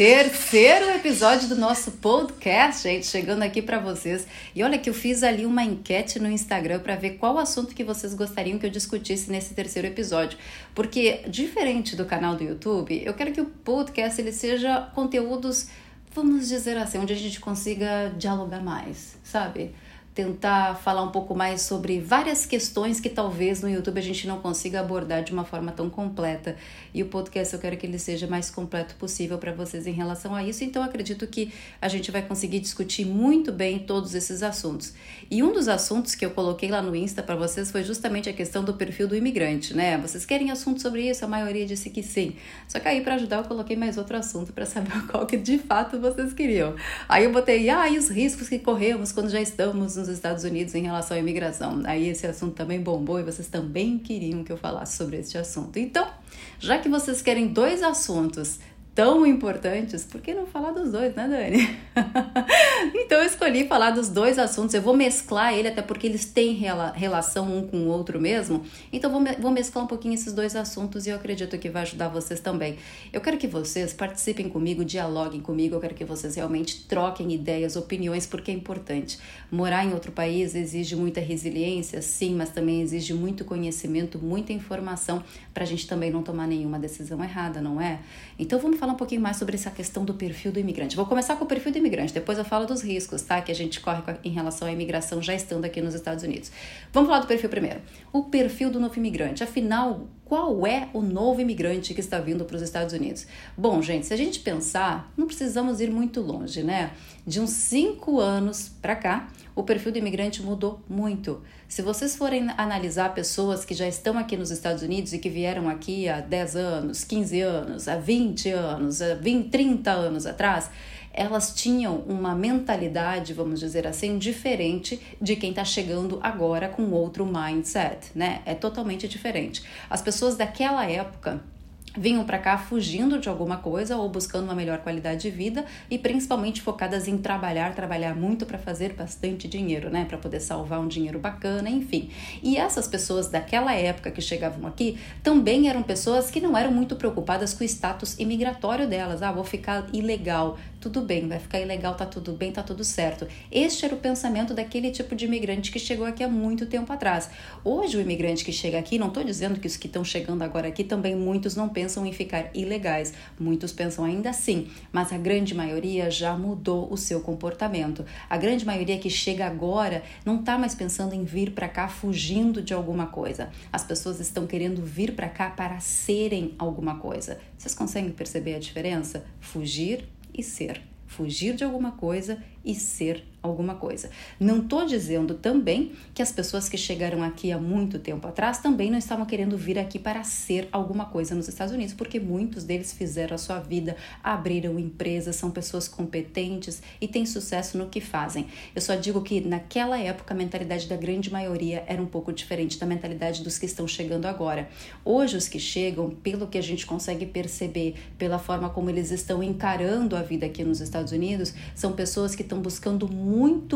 Terceiro episódio do nosso podcast, gente, chegando aqui para vocês. E olha que eu fiz ali uma enquete no Instagram para ver qual assunto que vocês gostariam que eu discutisse nesse terceiro episódio. Porque diferente do canal do YouTube, eu quero que o podcast ele seja conteúdos, vamos dizer assim, onde a gente consiga dialogar mais, sabe? Tentar falar um pouco mais sobre várias questões que talvez no YouTube a gente não consiga abordar de uma forma tão completa. E o podcast eu quero que ele seja mais completo possível para vocês em relação a isso. Então acredito que a gente vai conseguir discutir muito bem todos esses assuntos. E um dos assuntos que eu coloquei lá no Insta para vocês foi justamente a questão do perfil do imigrante, né? Vocês querem assunto sobre isso? A maioria disse que sim. Só que aí para ajudar eu coloquei mais outro assunto para saber qual que de fato vocês queriam. Aí eu botei, ah, e os riscos que corremos quando já estamos nos Estados Unidos em relação à imigração. Aí esse assunto também bombou e vocês também queriam que eu falasse sobre este assunto. Então, já que vocês querem dois assuntos tão importantes, por que não falar dos dois, né, Dani? então eu escolhi falar dos dois assuntos. Eu vou mesclar ele, até porque eles têm relação um com o outro mesmo. Então vou, vou mesclar um pouquinho esses dois assuntos e eu acredito que vai ajudar vocês também. Eu quero que vocês participem comigo, dialoguem comigo. Eu quero que vocês realmente troquem ideias, opiniões, porque é importante. Morar em outro país exige muita resiliência, sim, mas também exige muito conhecimento, muita informação para a gente também não tomar nenhuma decisão errada, não é? Então vamos falar um pouquinho mais sobre essa questão do perfil do imigrante. Vou começar com o perfil do imigrante, depois eu falo dos riscos, tá? Que a gente corre em relação à imigração já estando aqui nos Estados Unidos. Vamos falar do perfil primeiro. O perfil do novo imigrante. Afinal, qual é o novo imigrante que está vindo para os Estados Unidos? Bom, gente, se a gente pensar, não precisamos ir muito longe, né? De uns cinco anos para cá, o perfil do imigrante mudou muito. Se vocês forem analisar pessoas que já estão aqui nos Estados Unidos e que vieram aqui há 10 anos, 15 anos, há 20 anos, há 20, 30 anos atrás, elas tinham uma mentalidade, vamos dizer assim, diferente de quem está chegando agora com outro mindset, né? É totalmente diferente. As pessoas daquela época vinham para cá fugindo de alguma coisa ou buscando uma melhor qualidade de vida e principalmente focadas em trabalhar, trabalhar muito para fazer bastante dinheiro, né, para poder salvar um dinheiro bacana, enfim. E essas pessoas daquela época que chegavam aqui também eram pessoas que não eram muito preocupadas com o status imigratório delas. Ah, vou ficar ilegal, tudo bem, vai ficar ilegal, tá tudo bem, tá tudo certo. Este era o pensamento daquele tipo de imigrante que chegou aqui há muito tempo atrás. Hoje o imigrante que chega aqui, não estou dizendo que os que estão chegando agora aqui também muitos não pensam em ficar ilegais. Muitos pensam ainda assim, mas a grande maioria já mudou o seu comportamento. A grande maioria que chega agora não está mais pensando em vir para cá fugindo de alguma coisa. As pessoas estão querendo vir para cá para serem alguma coisa. Vocês conseguem perceber a diferença? Fugir e ser. Fugir de alguma coisa e ser alguma coisa. Não estou dizendo também que as pessoas que chegaram aqui há muito tempo atrás também não estavam querendo vir aqui para ser alguma coisa nos Estados Unidos, porque muitos deles fizeram a sua vida, abriram empresas, são pessoas competentes e têm sucesso no que fazem. Eu só digo que naquela época a mentalidade da grande maioria era um pouco diferente da mentalidade dos que estão chegando agora. Hoje, os que chegam, pelo que a gente consegue perceber, pela forma como eles estão encarando a vida aqui nos Estados Unidos, são pessoas que estão buscando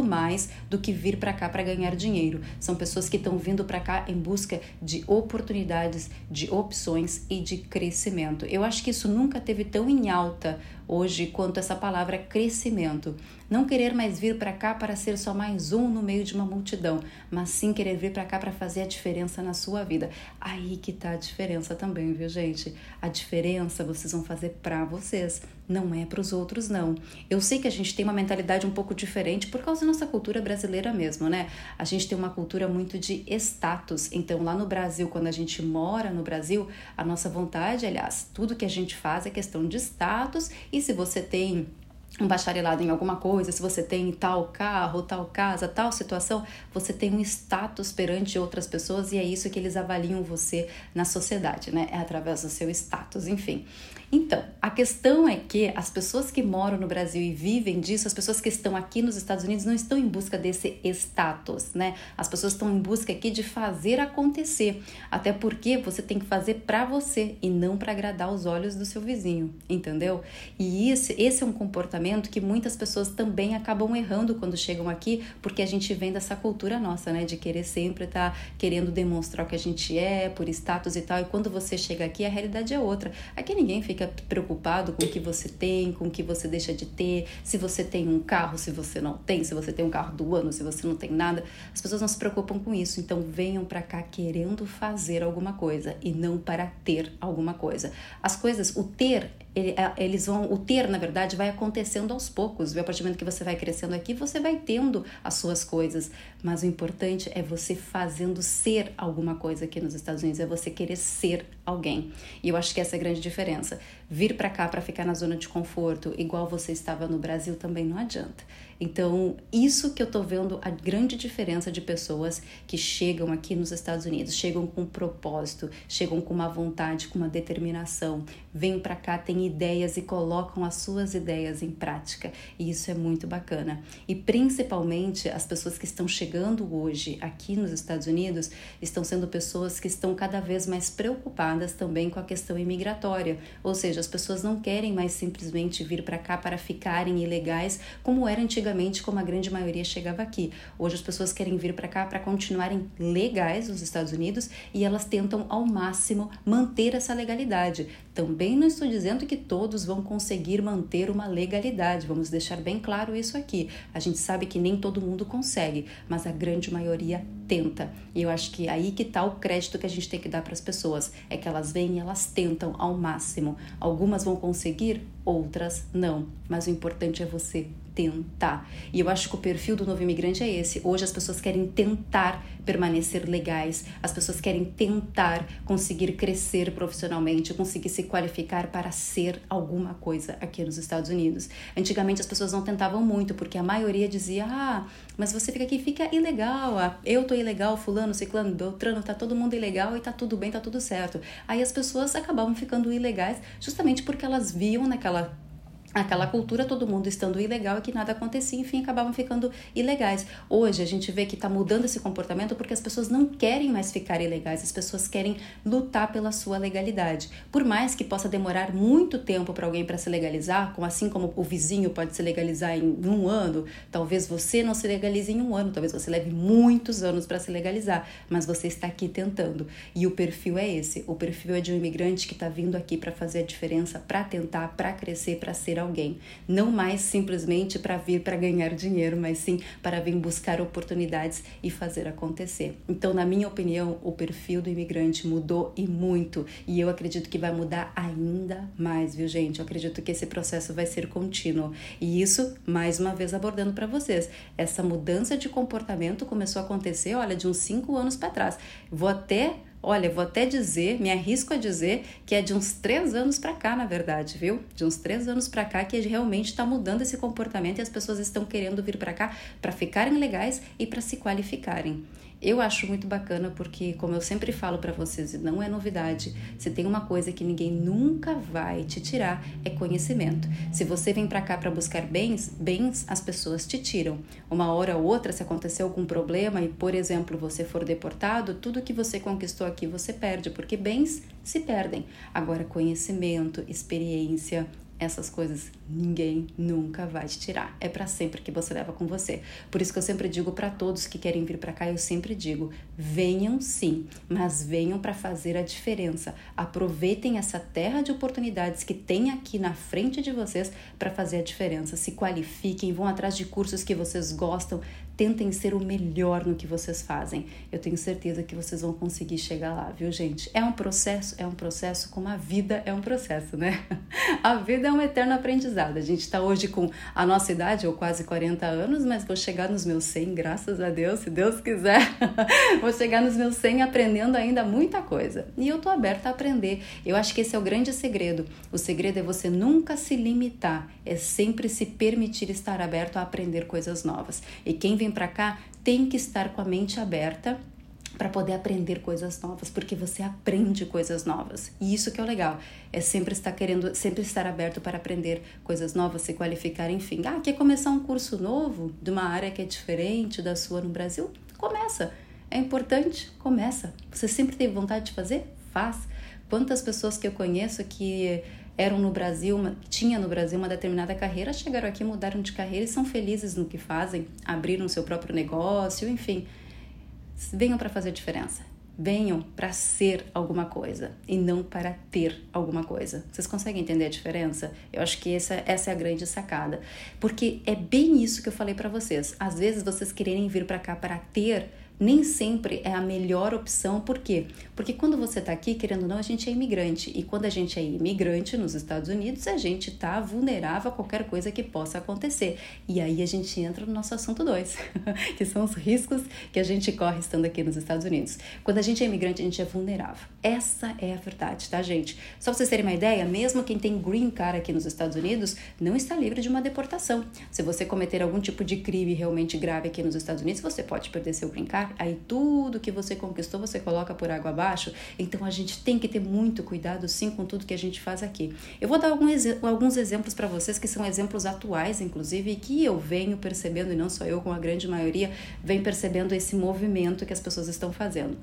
mais do que vir para cá para ganhar dinheiro. São pessoas que estão vindo para cá em busca de oportunidades, de opções e de crescimento. Eu acho que isso nunca teve tão em alta hoje quanto essa palavra crescimento. Não querer mais vir para cá para ser só mais um no meio de uma multidão, mas sim querer vir para cá para fazer a diferença na sua vida. Aí que tá a diferença também, viu, gente? A diferença vocês vão fazer para vocês, não é para os outros não. Eu sei que a gente tem uma mentalidade um pouco diferente por causa da nossa cultura brasileira mesmo, né? A gente tem uma cultura muito de status. Então, lá no Brasil, quando a gente mora no Brasil, a nossa vontade, aliás, tudo que a gente faz é questão de status e se você tem um bacharelado em alguma coisa, se você tem tal carro, tal casa, tal situação, você tem um status perante outras pessoas e é isso que eles avaliam você na sociedade, né? É através do seu status, enfim. Então, a questão é que as pessoas que moram no Brasil e vivem disso, as pessoas que estão aqui nos Estados Unidos não estão em busca desse status, né? As pessoas estão em busca aqui de fazer acontecer, até porque você tem que fazer para você e não para agradar os olhos do seu vizinho, entendeu? E isso, esse é um comportamento comportamento que muitas pessoas também acabam errando quando chegam aqui, porque a gente vem dessa cultura nossa, né, de querer sempre estar tá querendo demonstrar o que a gente é, por status e tal. E quando você chega aqui, a realidade é outra. Aqui ninguém fica preocupado com o que você tem, com o que você deixa de ter, se você tem um carro, se você não tem, se você tem um carro do ano, se você não tem nada. As pessoas não se preocupam com isso. Então venham para cá querendo fazer alguma coisa e não para ter alguma coisa. As coisas, o ter eles vão, o ter, na verdade, vai acontecendo aos poucos. A partir do momento que você vai crescendo aqui, você vai tendo as suas coisas. Mas o importante é você fazendo ser alguma coisa aqui nos Estados Unidos, é você querer ser alguém. E eu acho que essa é a grande diferença. Vir para cá para ficar na zona de conforto, igual você estava no Brasil, também não adianta. Então, isso que eu tô vendo a grande diferença de pessoas que chegam aqui nos Estados Unidos, chegam com um propósito, chegam com uma vontade, com uma determinação, vêm para cá, têm ideias e colocam as suas ideias em prática. E isso é muito bacana. E principalmente as pessoas que estão chegando hoje aqui nos Estados Unidos estão sendo pessoas que estão cada vez mais preocupadas também com a questão imigratória, ou seja, as pessoas não querem mais simplesmente vir para cá para ficarem ilegais como era antigamente antigamente, como a grande maioria chegava aqui. Hoje as pessoas querem vir para cá para continuarem legais nos Estados Unidos e elas tentam ao máximo manter essa legalidade. Também não estou dizendo que todos vão conseguir manter uma legalidade, vamos deixar bem claro isso aqui. A gente sabe que nem todo mundo consegue, mas a grande maioria tenta. E eu acho que aí que está o crédito que a gente tem que dar para as pessoas, é que elas vêm e elas tentam ao máximo. Algumas vão conseguir, outras não, mas o importante é você tentar. E eu acho que o perfil do novo imigrante é esse. Hoje as pessoas querem tentar permanecer legais, as pessoas querem tentar conseguir crescer profissionalmente, conseguir se qualificar para ser alguma coisa aqui nos Estados Unidos. Antigamente as pessoas não tentavam muito, porque a maioria dizia: "Ah, mas você fica aqui, fica ilegal. Ah, eu tô ilegal, fulano, ciclano, beltrano, tá todo mundo ilegal e tá tudo bem, tá tudo certo". Aí as pessoas acabavam ficando ilegais justamente porque elas viam naquela aquela cultura, todo mundo estando ilegal e que nada acontecia, enfim, acabavam ficando ilegais. Hoje a gente vê que está mudando esse comportamento porque as pessoas não querem mais ficar ilegais, as pessoas querem lutar pela sua legalidade. Por mais que possa demorar muito tempo para alguém para se legalizar, como assim como o vizinho pode se legalizar em um ano, talvez você não se legalize em um ano, talvez você leve muitos anos para se legalizar, mas você está aqui tentando. E o perfil é esse, o perfil é de um imigrante que está vindo aqui para fazer a diferença, para tentar, para crescer, para ser alguém. Não mais simplesmente para vir para ganhar dinheiro, mas sim para vir buscar oportunidades e fazer acontecer. Então, na minha opinião, o perfil do imigrante mudou e muito. E eu acredito que vai mudar ainda mais, viu, gente? Eu acredito que esse processo vai ser contínuo. E isso, mais uma vez, abordando para vocês. Essa mudança de comportamento começou a acontecer, olha, de uns cinco anos para trás. Vou até Olha, vou até dizer, me arrisco a dizer que é de uns três anos para cá, na verdade, viu? De uns três anos para cá que realmente está mudando esse comportamento e as pessoas estão querendo vir para cá para ficarem legais e para se qualificarem. Eu acho muito bacana porque, como eu sempre falo para vocês, não é novidade, se tem uma coisa que ninguém nunca vai te tirar é conhecimento. Se você vem para cá para buscar bens, bens as pessoas te tiram. Uma hora ou outra, se acontecer algum problema e, por exemplo, você for deportado, tudo que você conquistou aqui você perde, porque bens se perdem. Agora, conhecimento, experiência, essas coisas ninguém nunca vai te tirar. É para sempre que você leva com você. Por isso que eu sempre digo para todos que querem vir para cá, eu sempre digo: venham sim, mas venham para fazer a diferença. Aproveitem essa terra de oportunidades que tem aqui na frente de vocês para fazer a diferença. Se qualifiquem, vão atrás de cursos que vocês gostam, tentem ser o melhor no que vocês fazem. Eu tenho certeza que vocês vão conseguir chegar lá, viu, gente? É um processo, é um processo como a vida é um processo, né? A vida é um eterno aprendizado. A gente está hoje com a nossa idade, ou quase 40 anos, mas vou chegar nos meus 100, graças a Deus, se Deus quiser. vou chegar nos meus 100 aprendendo ainda muita coisa. E eu tô aberta a aprender. Eu acho que esse é o grande segredo. O segredo é você nunca se limitar, é sempre se permitir estar aberto a aprender coisas novas. E quem vem para cá tem que estar com a mente aberta para poder aprender coisas novas, porque você aprende coisas novas. E isso que é o legal, é sempre estar querendo, sempre estar aberto para aprender coisas novas, se qualificar, enfim. Ah, quer começar um curso novo de uma área que é diferente da sua no Brasil? Começa. É importante, começa. Você sempre teve vontade de fazer? Faz. Quantas pessoas que eu conheço que eram no Brasil, uma, tinha no Brasil uma determinada carreira, chegaram aqui, mudaram de carreira e são felizes no que fazem, abriram seu próprio negócio, enfim. Venham para fazer diferença. Venham para ser alguma coisa e não para ter alguma coisa. Vocês conseguem entender a diferença? Eu acho que essa, essa é a grande sacada. Porque é bem isso que eu falei para vocês. Às vezes vocês quererem vir para cá para ter nem sempre é a melhor opção. Por quê? Porque quando você está aqui, querendo ou não, a gente é imigrante. E quando a gente é imigrante nos Estados Unidos, a gente está vulnerável a qualquer coisa que possa acontecer. E aí a gente entra no nosso assunto 2, que são os riscos que a gente corre estando aqui nos Estados Unidos. Quando a gente é imigrante, a gente é vulnerável. Essa é a verdade, tá, gente? Só pra vocês terem uma ideia, mesmo quem tem green card aqui nos Estados Unidos não está livre de uma deportação. Se você cometer algum tipo de crime realmente grave aqui nos Estados Unidos, você pode perder seu green card aí tudo que você conquistou você coloca por água abaixo. Então a gente tem que ter muito cuidado sim com tudo que a gente faz aqui. Eu vou dar alguns, exemplos para vocês que são exemplos atuais, inclusive, e que eu venho percebendo, e não só eu, com a grande maioria, vem percebendo esse movimento que as pessoas estão fazendo.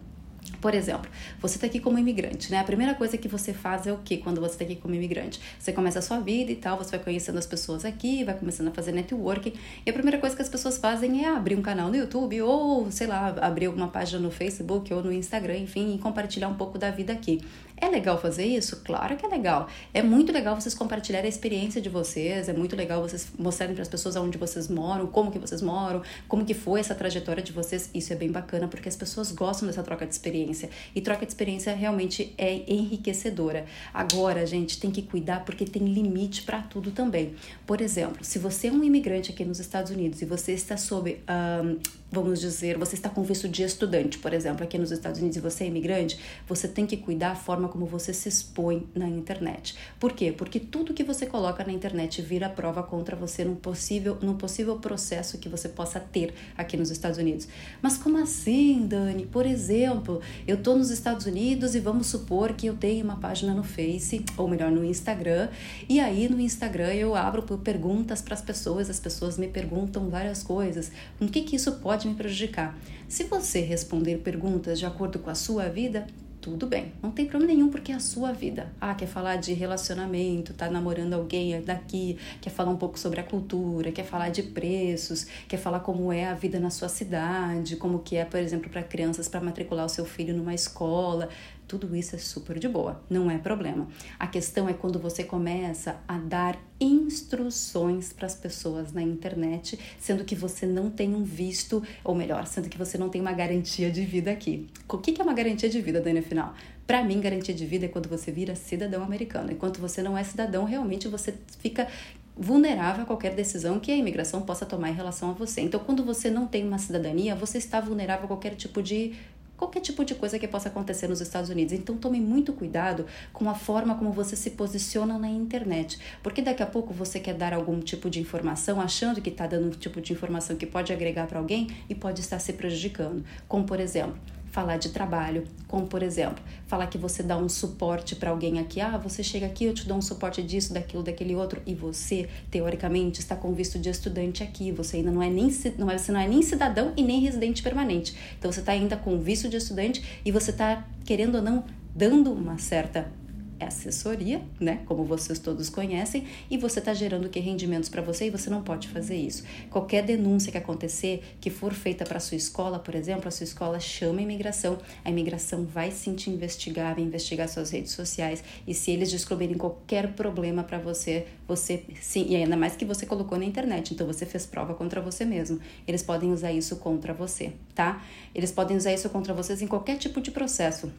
Por exemplo, você está aqui como imigrante, né? A primeira coisa que você faz é o que quando você está aqui como imigrante? Você começa a sua vida e tal, você vai conhecendo as pessoas aqui, vai começando a fazer networking. E a primeira coisa que as pessoas fazem é abrir um canal no YouTube ou, sei lá, abrir alguma página no Facebook ou no Instagram, enfim, e compartilhar um pouco da vida aqui. É legal fazer isso? Claro que é legal. É muito legal vocês compartilharem a experiência de vocês, é muito legal vocês mostrarem para as pessoas onde vocês moram, como que vocês moram, como que foi essa trajetória de vocês. Isso é bem bacana porque as pessoas gostam dessa troca de experiência. E troca de experiência realmente é enriquecedora. Agora, gente, tem que cuidar porque tem limite para tudo também. Por exemplo, se você é um imigrante aqui nos Estados Unidos e você está sob um, vamos dizer, você está com visto de estudante, por exemplo, aqui nos Estados Unidos e você é imigrante, você tem que cuidar a forma como você se expõe na internet. Por quê? Porque tudo que você coloca na internet vira prova contra você num possível, num possível processo que você possa ter aqui nos Estados Unidos. Mas como assim, Dani? Por exemplo, eu estou nos Estados Unidos e vamos supor que eu tenho uma página no Face, ou melhor, no Instagram, e aí no Instagram eu abro perguntas para as pessoas, as pessoas me perguntam várias coisas. O que que isso pode me prejudicar. Se você responder perguntas de acordo com a sua vida, tudo bem, não tem problema nenhum porque é a sua vida. Ah, quer falar de relacionamento, tá namorando alguém daqui, quer falar um pouco sobre a cultura, quer falar de preços, quer falar como é a vida na sua cidade, como que é, por exemplo, para crianças para matricular o seu filho numa escola. Tudo isso é super de boa, não é problema. A questão é quando você começa a dar instruções para as pessoas na internet, sendo que você não tem um visto, ou melhor, sendo que você não tem uma garantia de vida aqui. O que é uma garantia de vida, Dani, afinal? Para mim, garantia de vida é quando você vira cidadão americano. Enquanto você não é cidadão, realmente você fica vulnerável a qualquer decisão que a imigração possa tomar em relação a você. Então, quando você não tem uma cidadania, você está vulnerável a qualquer tipo de qualquer tipo de coisa que possa acontecer nos Estados Unidos. Então tome muito cuidado com a forma como você se posiciona na internet, porque daqui a pouco você quer dar algum tipo de informação achando que está dando um tipo de informação que pode agregar para alguém e pode estar se prejudicando. Como por exemplo, falar de trabalho, como por exemplo, falar que você dá um suporte para alguém aqui, ah, você chega aqui, eu te dou um suporte disso, daquilo, daquele outro, e você, teoricamente, está com visto de estudante aqui, você ainda não é nem, não é, você não é nem cidadão e nem residente permanente. Então você está ainda com visto de estudante e você está, querendo ou não, dando uma certa assessoria, né? Como vocês todos conhecem, e você está gerando que rendimentos para você e você não pode fazer isso. Qualquer denúncia que acontecer, que for feita para sua escola, por exemplo, a sua escola chama a imigração, a imigração vai sim te investigar, vai investigar suas redes sociais e se eles descobrirem qualquer problema para você, você sim, e ainda mais que você colocou na internet, então você fez prova contra você mesmo. Eles podem usar isso contra você, tá? Eles podem usar isso contra vocês em qualquer tipo de processo.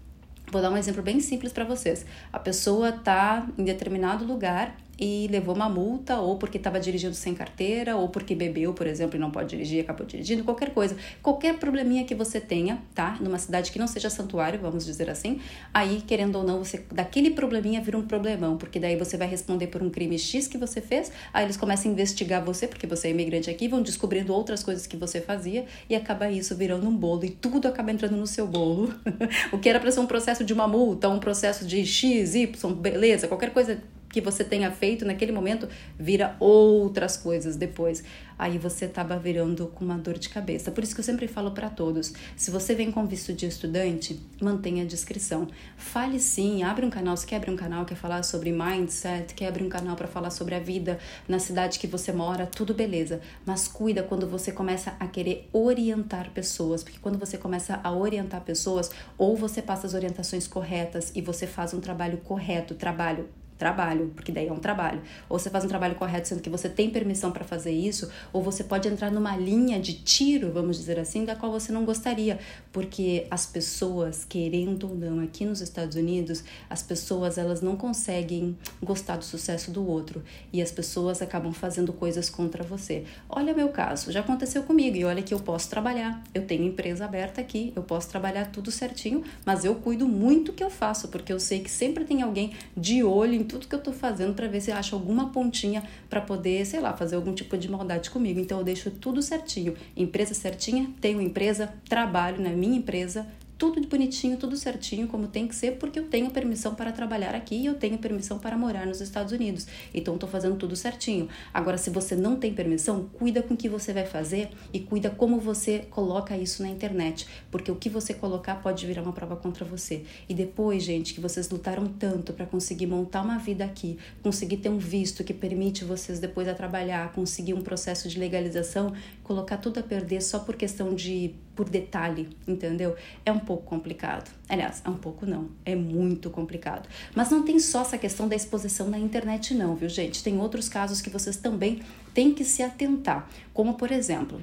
Vou dar um exemplo bem simples para vocês. A pessoa está em determinado lugar e levou uma multa, ou porque estava dirigindo sem carteira, ou porque bebeu, por exemplo, e não pode dirigir, acabou dirigindo, qualquer coisa. Qualquer probleminha que você tenha, tá? Numa cidade que não seja santuário, vamos dizer assim, aí, querendo ou não, você daquele probleminha vira um problemão, porque daí você vai responder por um crime X que você fez, aí eles começam a investigar você, porque você é imigrante aqui, vão descobrindo outras coisas que você fazia, e acaba isso virando um bolo, e tudo acaba entrando no seu bolo. o que era para ser um processo de uma multa, um processo de X, Y, beleza, qualquer coisa que você tenha feito naquele momento vira outras coisas depois. Aí você acaba virando com uma dor de cabeça. Por isso que eu sempre falo para todos: se você vem com visto de estudante, mantenha a discrição. Fale sim, abre um canal, se quer abrir um canal, quer falar sobre mindset, quer abrir um canal para falar sobre a vida na cidade que você mora, tudo beleza. Mas cuida quando você começa a querer orientar pessoas, porque quando você começa a orientar pessoas, ou você passa as orientações corretas e você faz um trabalho correto, trabalho trabalho, porque daí é um trabalho. Ou você faz um trabalho correto sendo que você tem permissão para fazer isso, ou você pode entrar numa linha de tiro, vamos dizer assim, da qual você não gostaria, porque as pessoas, querendo ou não, aqui nos Estados Unidos, as pessoas elas não conseguem gostar do sucesso do outro e as pessoas acabam fazendo coisas contra você. Olha meu caso, já aconteceu comigo e olha que eu posso trabalhar. Eu tenho empresa aberta aqui, eu posso trabalhar tudo certinho, mas eu cuido muito que eu faço, porque eu sei que sempre tem alguém de olho em tudo que eu tô fazendo para ver se acha alguma pontinha para poder, sei lá, fazer algum tipo de maldade comigo. Então eu deixo tudo certinho. Empresa certinha, tenho empresa, trabalho na minha empresa, tudo bonitinho, tudo certinho, como tem que ser, porque eu tenho permissão para trabalhar aqui e eu tenho permissão para morar nos Estados Unidos. Então, estou fazendo tudo certinho. Agora, se você não tem permissão, cuida com o que você vai fazer e cuida como você coloca isso na internet, porque o que você colocar pode virar uma prova contra você. E depois, gente, que vocês lutaram tanto para conseguir montar uma vida aqui, conseguir ter um visto que permite vocês depois a trabalhar, conseguir um processo de legalização, colocar tudo a perder só por questão de por detalhe, entendeu? É um pouco complicado. Aliás, é um pouco não, é muito complicado. Mas não tem só essa questão da exposição na internet não, viu, gente? Tem outros casos que vocês também têm que se atentar, como por exemplo,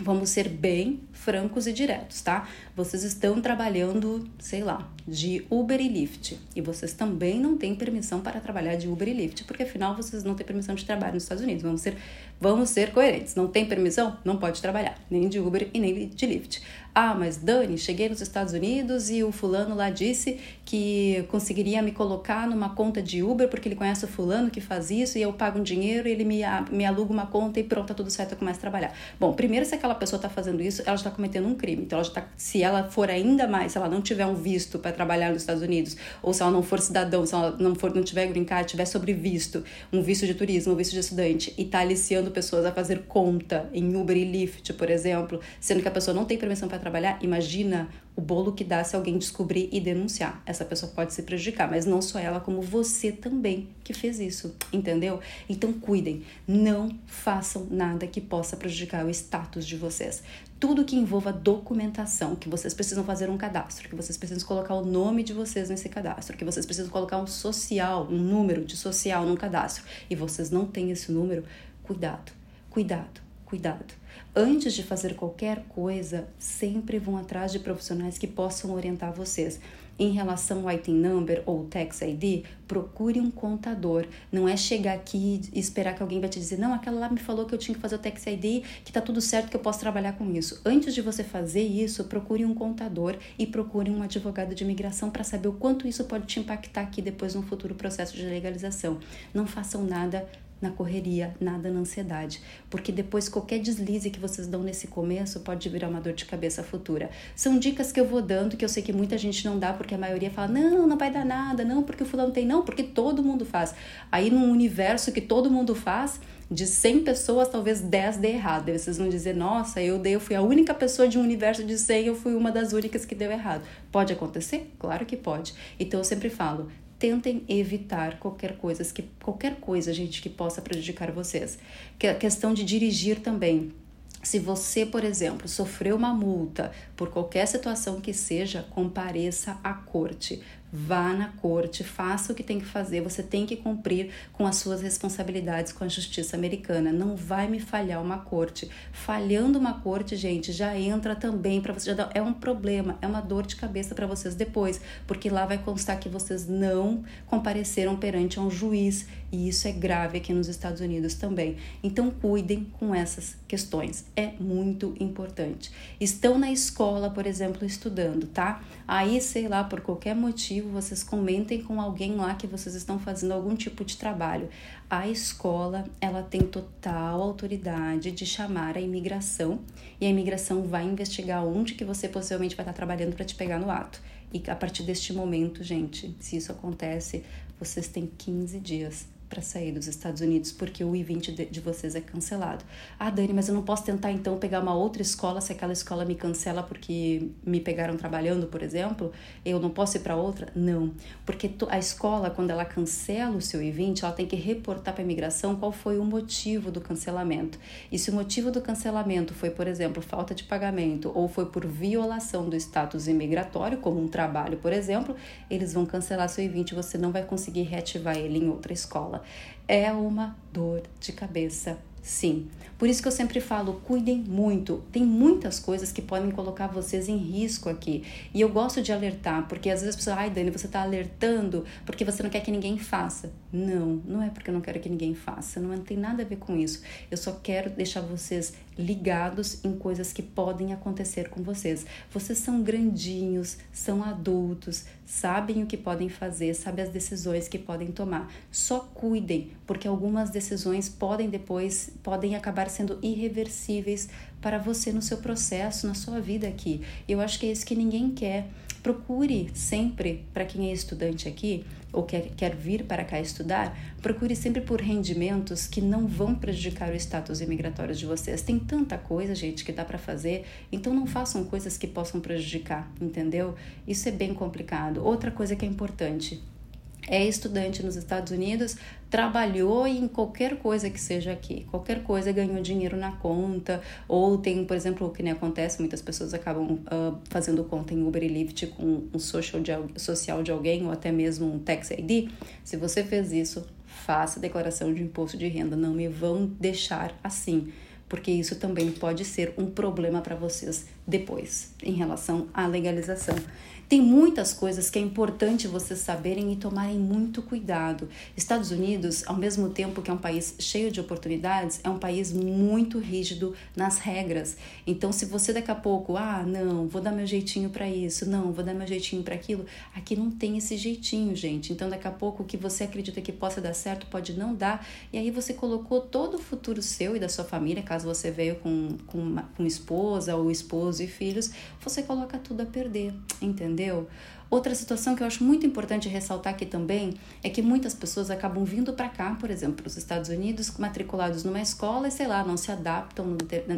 Vamos ser bem francos e diretos, tá? Vocês estão trabalhando, sei lá, de Uber e Lyft e vocês também não têm permissão para trabalhar de Uber e Lyft, porque afinal vocês não têm permissão de trabalho nos Estados Unidos. Vamos ser, vamos ser coerentes. Não tem permissão? Não pode trabalhar, nem de Uber e nem de Lyft. Ah, mas Dani, cheguei nos Estados Unidos e o fulano lá disse que conseguiria me colocar numa conta de Uber porque ele conhece o fulano que faz isso e eu pago um dinheiro ele me, me aluga uma conta e pronto, tá tudo certo, eu começo a trabalhar. Bom, primeiro, se aquela pessoa está fazendo isso, ela está cometendo um crime. Então, ela tá, se ela for ainda mais, se ela não tiver um visto para trabalhar nos Estados Unidos, ou se ela não for cidadão, se ela não for não tiver green card, tiver sobre visto, um visto de turismo, um visto de estudante, e está aliciando pessoas a fazer conta em Uber e Lyft, por exemplo, sendo que a pessoa não tem permissão para trabalhar, imagina o bolo que dá se alguém descobrir e denunciar. Essa pessoa pode se prejudicar, mas não só ela, como você também que fez isso, entendeu? Então cuidem, não façam nada que possa prejudicar o status de vocês. Tudo que envolva documentação, que vocês precisam fazer um cadastro, que vocês precisam colocar o nome de vocês nesse cadastro, que vocês precisam colocar um social, um número de social no cadastro, e vocês não têm esse número, cuidado, cuidado, cuidado Antes de fazer qualquer coisa, sempre vão atrás de profissionais que possam orientar vocês. Em relação ao item number ou tax ID, procure um contador. Não é chegar aqui e esperar que alguém vai te dizer, não, aquela lá me falou que eu tinha que fazer o tax ID, que tá tudo certo, que eu posso trabalhar com isso. Antes de você fazer isso, procure um contador e procure um advogado de imigração para saber o quanto isso pode te impactar aqui depois no futuro processo de legalização. Não façam nada na correria, nada na ansiedade, porque depois qualquer deslize que vocês dão nesse começo pode virar uma dor de cabeça futura. São dicas que eu vou dando que eu sei que muita gente não dá porque a maioria fala: "Não, não vai dar nada, não, porque o fulano tem não, porque todo mundo faz". Aí num universo que todo mundo faz, de 100 pessoas, talvez 10 dê errado. Aí vocês vão dizer: "Nossa, eu dei, eu fui a única pessoa de um universo de 100, eu fui uma das únicas que deu errado". Pode acontecer? Claro que pode. Então eu sempre falo: tentem evitar qualquer coisa que qualquer coisa, gente, que possa prejudicar vocês. Que a questão de dirigir também. Se você, por exemplo, sofreu uma multa por qualquer situação que seja, compareça à corte vá na corte, faça o que tem que fazer, você tem que cumprir com as suas responsabilidades com a justiça americana. Não vai me falhar uma corte. Falhando uma corte, gente, já entra também para você é um problema, é uma dor de cabeça para vocês depois, porque lá vai constar que vocês não compareceram perante um juiz e isso é grave aqui nos Estados Unidos também. Então cuidem com essas questões. É muito importante. Estão na escola, por exemplo, estudando, tá? Aí, sei lá, por qualquer motivo, vocês comentem com alguém lá que vocês estão fazendo algum tipo de trabalho. A escola, ela tem total autoridade de chamar a imigração e a imigração vai investigar onde que você possivelmente vai estar trabalhando para te pegar no ato. E a partir deste momento, gente, se isso acontece, vocês têm 15 dias para sair dos Estados Unidos porque o I-20 de, de, vocês é cancelado. Ah, Dani, mas eu não posso tentar então pegar uma outra escola se aquela escola me cancela porque me pegaram trabalhando, por exemplo? Eu não posso ir para outra? Não, porque a escola, quando ela cancela o seu I-20, ela tem que reportar para a imigração qual foi o motivo do cancelamento. E se o motivo do cancelamento foi, por exemplo, falta de pagamento ou foi por violação do status imigratório, como um trabalho, por exemplo, eles vão cancelar seu I-20 e você não vai conseguir reativar ele em outra escola. É uma dor de cabeça Sim. Por isso que eu sempre falo, cuidem muito. Tem muitas coisas que podem colocar vocês em risco aqui. E eu gosto de alertar, porque às vezes as pessoas, ai Dani, você está alertando porque você não quer que ninguém faça. Não, não é porque eu não quero que ninguém faça. Não tem nada a ver com isso. Eu só quero deixar vocês ligados em coisas que podem acontecer com vocês. Vocês são grandinhos, são adultos, sabem o que podem fazer, sabem as decisões que podem tomar. Só cuidem, porque algumas decisões podem depois podem acabar sendo irreversíveis para você no seu processo, na sua vida aqui. Eu acho que é isso que ninguém quer. Procure sempre, para quem é estudante aqui ou quer, quer vir para cá estudar, procure sempre por rendimentos que não vão prejudicar o status imigratório de vocês. Tem tanta coisa, gente, que dá para fazer, então não façam coisas que possam prejudicar, entendeu? Isso é bem complicado. Outra coisa que é importante, é estudante nos Estados Unidos, trabalhou em qualquer coisa que seja aqui, qualquer coisa ganhou dinheiro na conta, ou tem, por exemplo, o que nem acontece, muitas pessoas acabam uh, fazendo conta em Uber e Lyft com um social de, social de alguém, ou até mesmo um tax ID. Se você fez isso, faça declaração de imposto de renda, não me vão deixar assim porque isso também pode ser um problema para vocês depois, em relação à legalização. Tem muitas coisas que é importante vocês saberem e tomarem muito cuidado. Estados Unidos, ao mesmo tempo que é um país cheio de oportunidades, é um país muito rígido nas regras. Então, se você daqui a pouco, ah, não, vou dar meu jeitinho para isso, não, vou dar meu jeitinho para aquilo, aqui não tem esse jeitinho, gente. Então, daqui a pouco o que você acredita que possa dar certo pode não dar, e aí você colocou todo o futuro seu e da sua família, caso você veio com, com, com esposa ou esposo e filhos, você coloca tudo a perder, entendeu? Entendeu? Outra situação que eu acho muito importante ressaltar aqui também é que muitas pessoas acabam vindo para cá, por exemplo, para os Estados Unidos, matriculados numa escola e sei lá, não se adaptam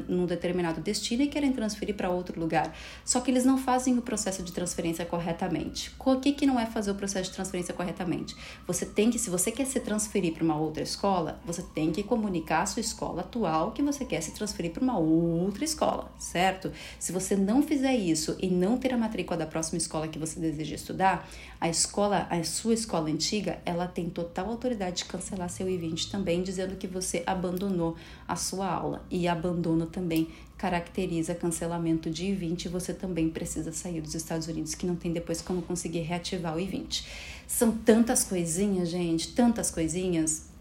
num, determinado destino e querem transferir para outro lugar. Só que eles não fazem o processo de transferência corretamente. O que, que não é fazer o processo de transferência corretamente? Você tem que, se você quer se transferir para uma outra escola, você tem que comunicar a sua escola atual que você quer se transferir para uma outra escola, certo? Se você não fizer isso e não ter a matrícula da próxima escola que você deseja, deseja estudar, a escola, a sua escola antiga, ela tem total autoridade de cancelar seu I-20 também, dizendo que você abandonou a sua aula. E abandono também caracteriza cancelamento de I-20 e você também precisa sair dos Estados Unidos, que não tem depois como conseguir reativar o I-20. São tantas coisinhas, gente, tantas coisinhas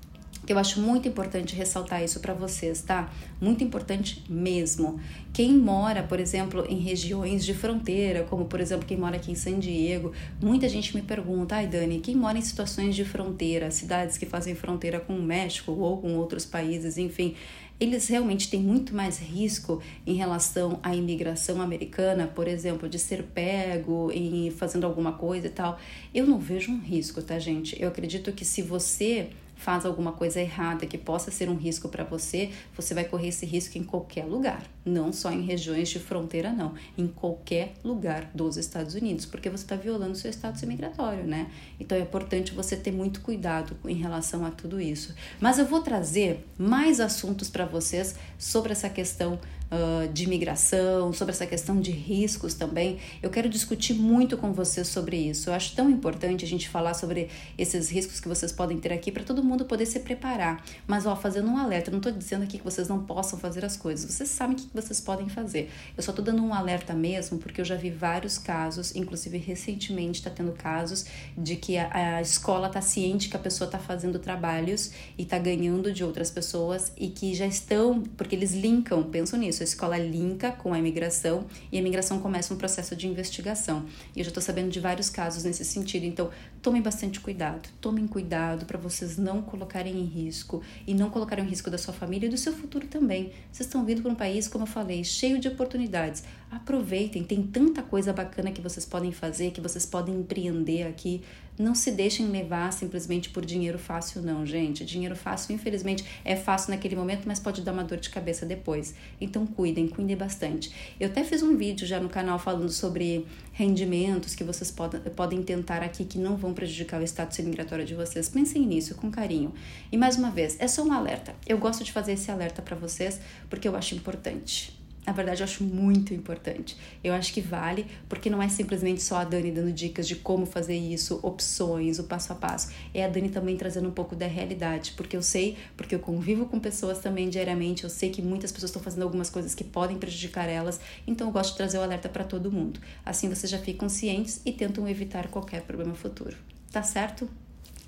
que eu acho muito importante ressaltar isso para vocês, tá? Muito importante mesmo. Quem mora, por exemplo, em regiões de fronteira, como por exemplo quem mora aqui em San Diego, muita gente me pergunta, ai Dani, quem mora em situações de fronteira, cidades que fazem fronteira com o México ou com outros países, enfim, eles realmente têm muito mais risco em relação à imigração americana, por exemplo, de ser pego em fazendo alguma coisa e tal. Eu não vejo um risco, tá, gente? Eu acredito que se você faz alguma coisa errada que possa ser um risco para você, você vai correr esse risco em qualquer lugar, não só em regiões de fronteira, não, em qualquer lugar dos Estados Unidos, porque você está violando seu status imigratório, né? Então é importante você ter muito cuidado em relação a tudo isso. Mas eu vou trazer mais assuntos para vocês sobre essa questão uh, de imigração, sobre essa questão de riscos também. Eu quero discutir muito com vocês sobre isso. Eu acho tão importante a gente falar sobre esses riscos que vocês podem ter aqui para todo mundo poder se preparar. Mas, ó, fazendo um alerta, eu não estou dizendo aqui que vocês não possam fazer as coisas, vocês sabem o que vocês podem fazer. Eu só estou dando um alerta mesmo porque eu já vi vários casos, inclusive recentemente está tendo casos de que a, a escola está ciente que a pessoa está fazendo trabalhos e está ganhando de outras pessoas e que já estão, porque eles linkam, pensam nisso, a escola linka com a imigração e a imigração começa um processo de investigação. E eu já estou sabendo de vários casos nesse sentido, então tomem bastante cuidado, tomem cuidado para vocês não colocarem em risco e não colocarem em risco da sua família e do seu futuro também. Vocês estão vindo para um país, como eu falei, cheio de oportunidades. Aproveitem, tem tanta coisa bacana que vocês podem fazer, que vocês podem empreender aqui. Não se deixem levar simplesmente por dinheiro fácil, não, gente. Dinheiro fácil, infelizmente, é fácil naquele momento, mas pode dar uma dor de cabeça depois. Então, cuidem, cuidem bastante. Eu até fiz um vídeo já no canal falando sobre rendimentos que vocês podem, podem tentar aqui que não vão prejudicar o status imigratório de vocês. Pensem nisso com carinho. E mais uma vez, é só um alerta. Eu gosto de fazer esse alerta para vocês porque eu acho importante. Na verdade, eu acho muito importante. Eu acho que vale, porque não é simplesmente só a Dani dando dicas de como fazer isso, opções, o passo a passo. É a Dani também trazendo um pouco da realidade, porque eu sei, porque eu convivo com pessoas também diariamente, eu sei que muitas pessoas estão fazendo algumas coisas que podem prejudicar elas, então eu gosto de trazer o alerta para todo mundo. Assim vocês já ficam cientes e tentam evitar qualquer problema futuro. Tá certo?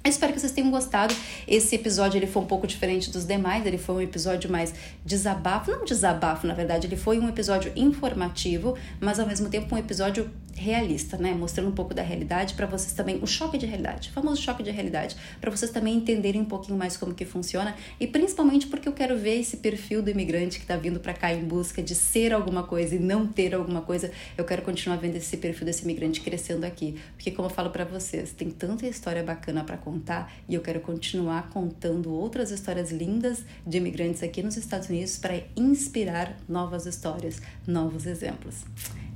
Eu espero que vocês tenham gostado. Esse episódio ele foi um pouco diferente dos demais, ele foi um episódio mais desabafo, não desabafo, na verdade, ele foi um episódio informativo, mas ao mesmo tempo um episódio realista, né? Mostrando um pouco da realidade para vocês também, o choque de realidade, o famoso choque de realidade, para vocês também entenderem um pouquinho mais como que funciona e principalmente porque eu quero ver esse perfil do imigrante que está vindo para cá em busca de ser alguma coisa e não ter alguma coisa. Eu quero continuar vendo esse perfil desse imigrante crescendo aqui, porque como eu falo para vocês, tem tanta história bacana para contar e eu quero continuar contando outras histórias lindas de imigrantes aqui nos Estados Unidos para inspirar novas histórias, novos exemplos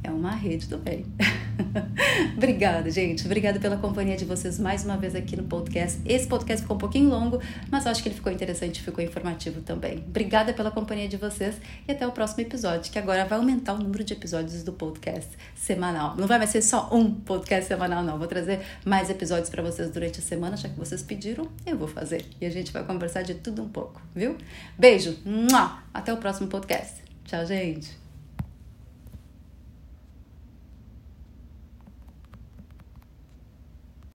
é uma rede do bem. Obrigada, gente. Obrigada pela companhia de vocês mais uma vez aqui no podcast. Esse podcast ficou um pouquinho longo, mas acho que ele ficou interessante, ficou informativo também. Obrigada pela companhia de vocês e até o próximo episódio, que agora vai aumentar o número de episódios do podcast semanal. Não vai mais ser só um podcast semanal, não. Vou trazer mais episódios para vocês durante a semana, já que vocês pediram, eu vou fazer. E a gente vai conversar de tudo um pouco, viu? Beijo. Até o próximo podcast. Tchau, gente.